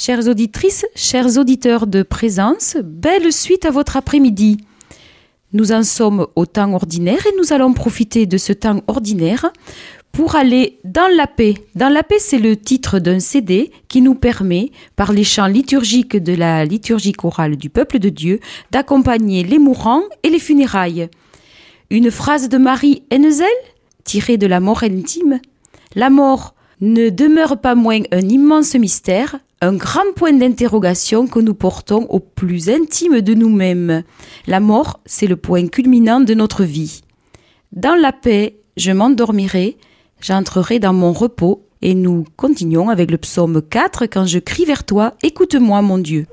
Chères auditrices, chers auditeurs de présence, belle suite à votre après-midi. Nous en sommes au temps ordinaire et nous allons profiter de ce temps ordinaire pour aller dans la paix. Dans la paix, c'est le titre d'un CD qui nous permet, par les chants liturgiques de la liturgie chorale du peuple de Dieu, d'accompagner les mourants et les funérailles. Une phrase de Marie Hennezel, tirée de la mort intime. La mort ne demeure pas moins un immense mystère, un grand point d'interrogation que nous portons au plus intime de nous-mêmes. La mort, c'est le point culminant de notre vie. Dans la paix, je m'endormirai, j'entrerai dans mon repos, et nous continuons avec le psaume 4 quand je crie vers toi, écoute-moi mon Dieu.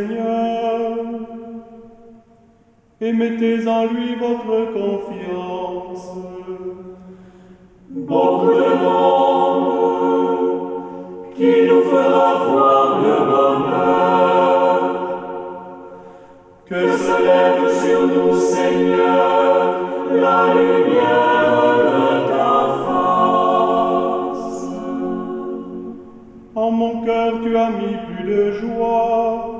Seigneur, et mettez en lui votre confiance. Bon de monde qui nous fera voir le bonheur, que se lève sur nous, Seigneur, la lumière de ta face. En mon cœur, tu as mis plus de joie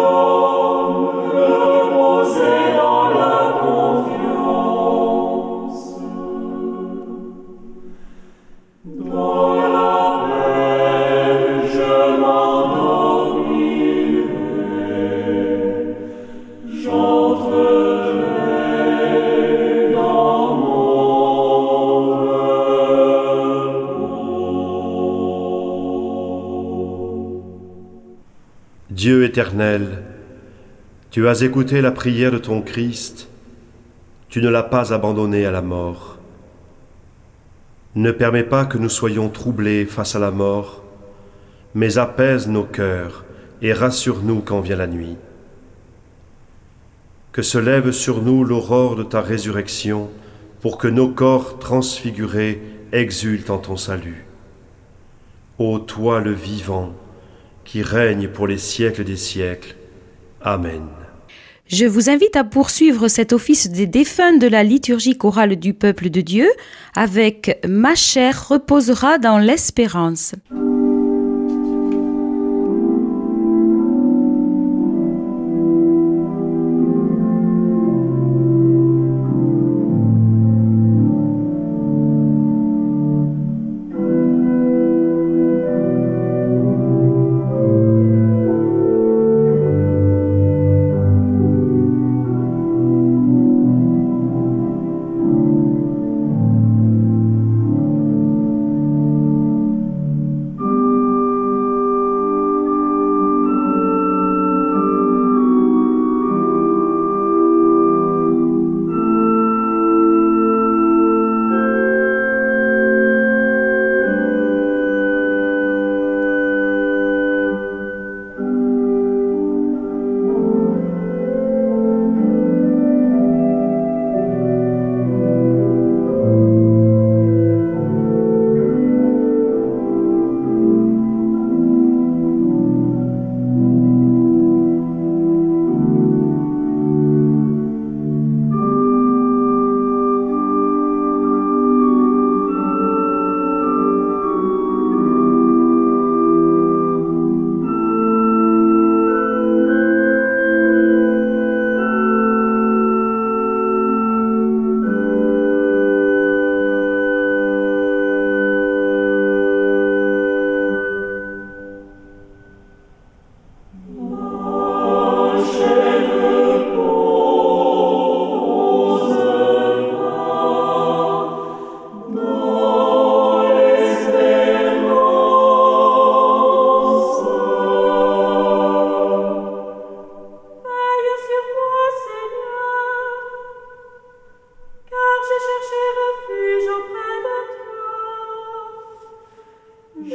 tu as écouté la prière de ton Christ, tu ne l'as pas abandonné à la mort. Ne permets pas que nous soyons troublés face à la mort, mais apaise nos cœurs et rassure-nous quand vient la nuit. Que se lève sur nous l'aurore de ta résurrection, pour que nos corps transfigurés exultent en ton salut. Ô toi le vivant, qui règne pour les siècles des siècles. Amen. Je vous invite à poursuivre cet office des défunts de la liturgie chorale du peuple de Dieu avec Ma chair reposera dans l'espérance.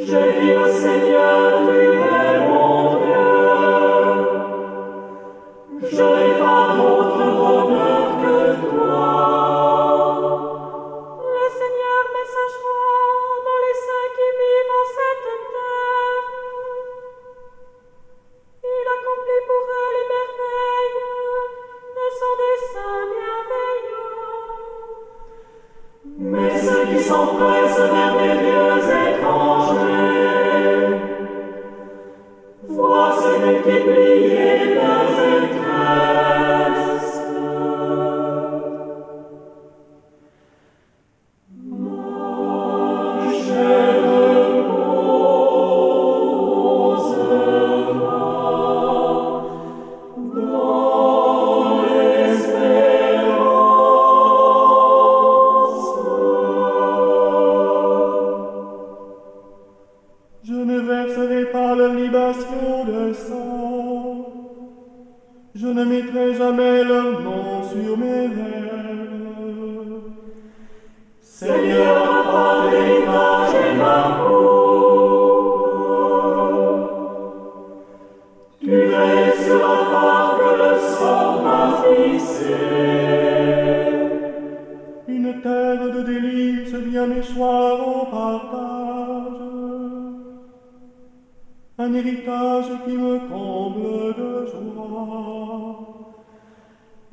Seigneur un héritage qui me comble de joie.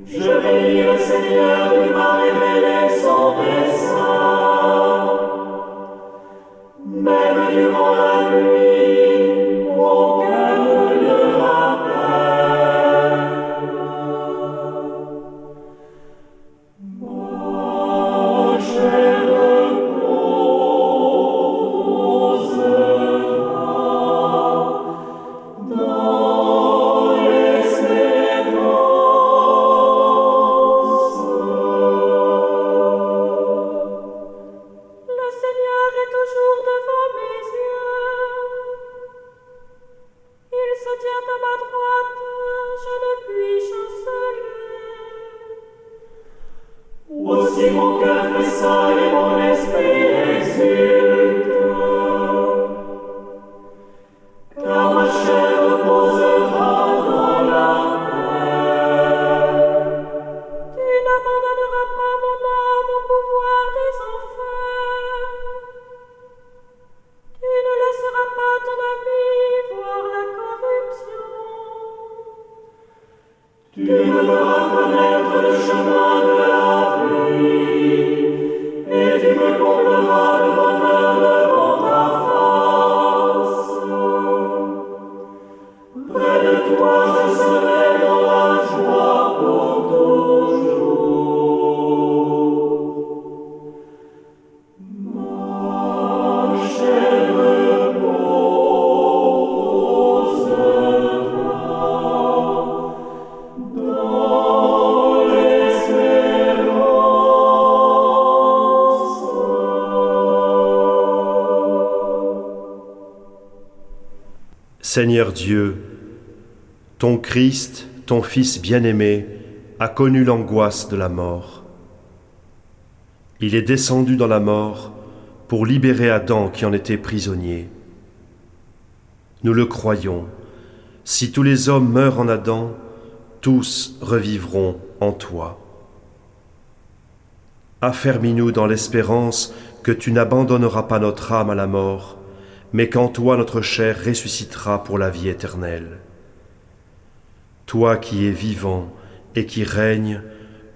Je bénis le Seigneur qui m'a révélé son dessein, même durant la nuit. Dieu, ton Christ, ton Fils bien-aimé, a connu l'angoisse de la mort. Il est descendu dans la mort pour libérer Adam qui en était prisonnier. Nous le croyons. Si tous les hommes meurent en Adam, tous revivront en toi. Affermis-nous dans l'espérance que tu n'abandonneras pas notre âme à la mort, mais qu'en toi notre chair ressuscitera pour la vie éternelle. Toi qui es vivant et qui règnes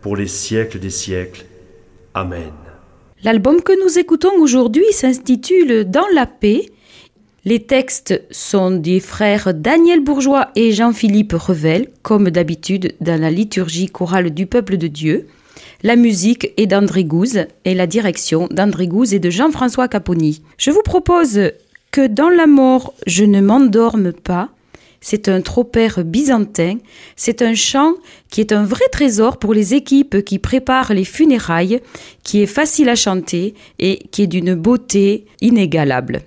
pour les siècles des siècles. Amen. L'album que nous écoutons aujourd'hui s'intitule Dans la paix. Les textes sont des frères Daniel Bourgeois et Jean-Philippe Revel, comme d'habitude dans la liturgie chorale du peuple de Dieu. La musique est d'André Gouze et la direction d'André Gouze et de Jean-François Caponi. Je vous propose que dans la mort je ne m'endorme pas, c'est un tropère byzantin, c'est un chant qui est un vrai trésor pour les équipes qui préparent les funérailles, qui est facile à chanter et qui est d'une beauté inégalable.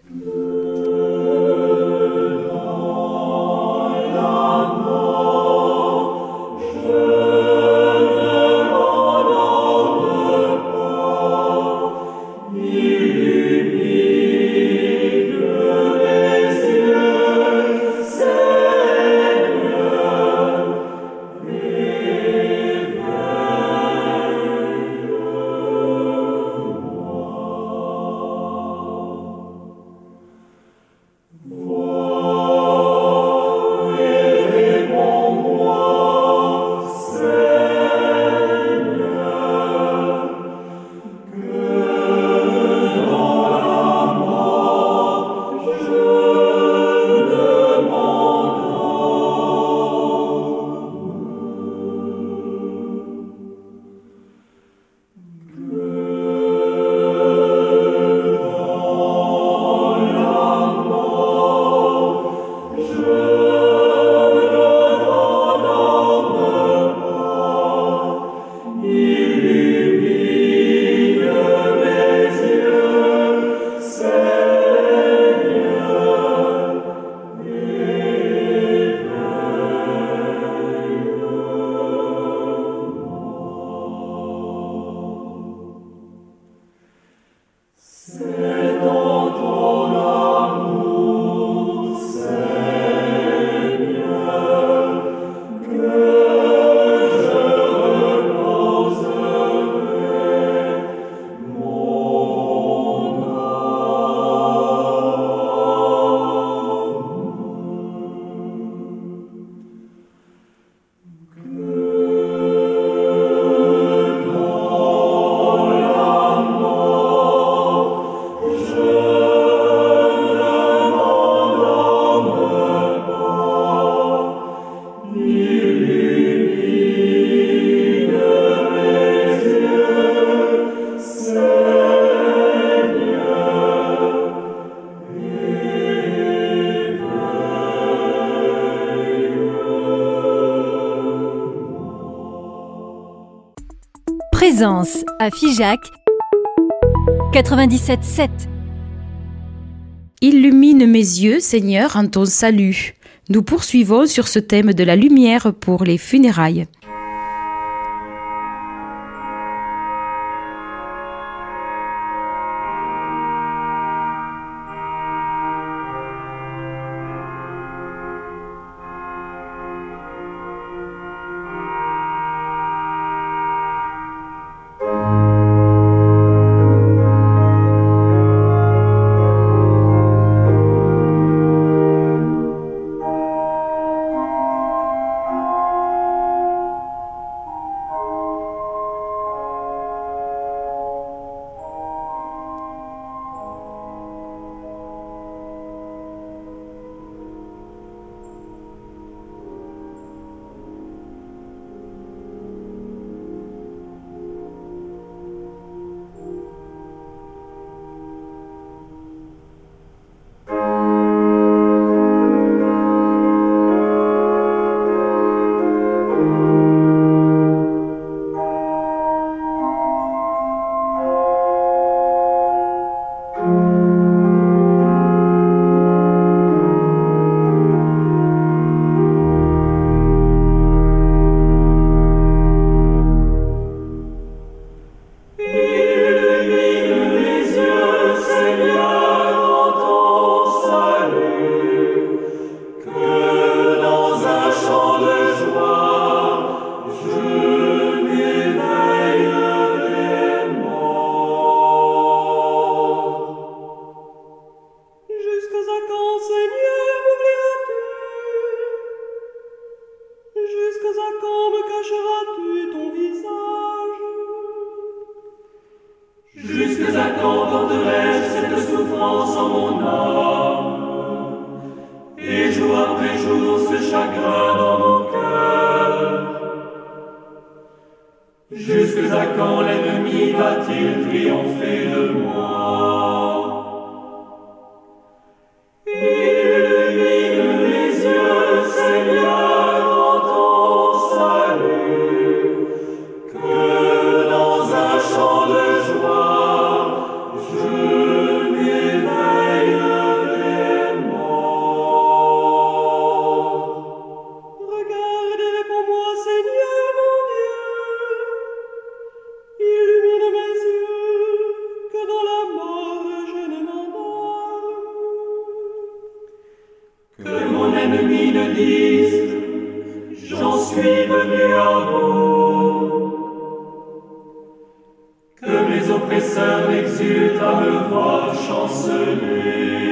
À Figeac 97.7. Illumine mes yeux, Seigneur, en ton salut. Nous poursuivons sur ce thème de la lumière pour les funérailles. Et jour après jour, ce chagrin dans mon cœur. Jusqu'à quand l'ennemi va-t-il triompher de moi? disent, j'en suis venu à bout. Que mes oppresseurs exultent à me voir chanceler.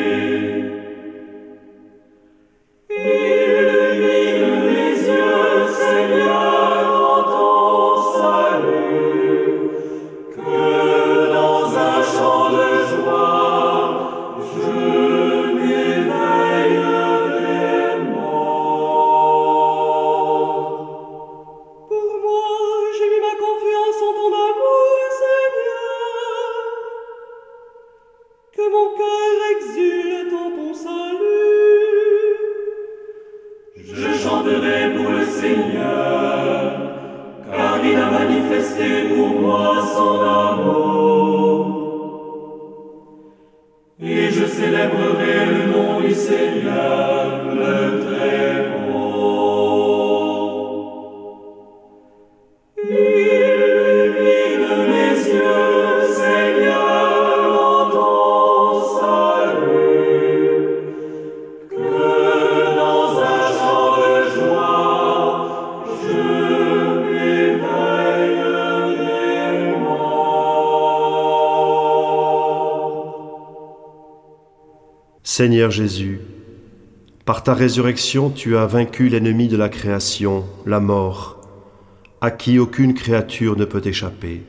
Seigneur Jésus, par ta résurrection, tu as vaincu l'ennemi de la création, la mort, à qui aucune créature ne peut échapper.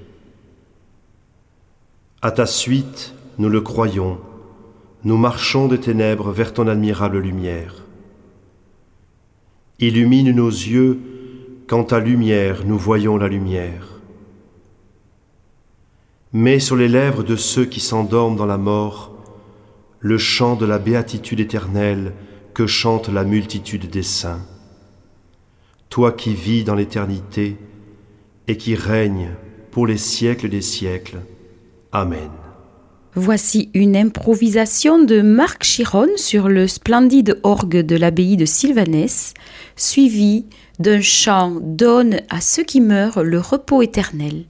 À ta suite, nous le croyons, nous marchons des ténèbres vers ton admirable lumière. Illumine nos yeux quand ta lumière nous voyons la lumière. Mets sur les lèvres de ceux qui s'endorment dans la mort le chant de la béatitude éternelle que chante la multitude des saints. Toi qui vis dans l'éternité et qui règnes pour les siècles des siècles. Amen. Voici une improvisation de Marc Chiron sur le splendide orgue de l'abbaye de Sylvanès, suivie d'un chant Donne à ceux qui meurent le repos éternel.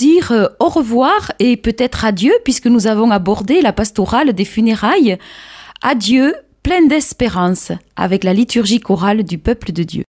Dire euh, au revoir et peut-être adieu puisque nous avons abordé la pastorale des funérailles. Adieu, plein d'espérance, avec la liturgie chorale du peuple de Dieu.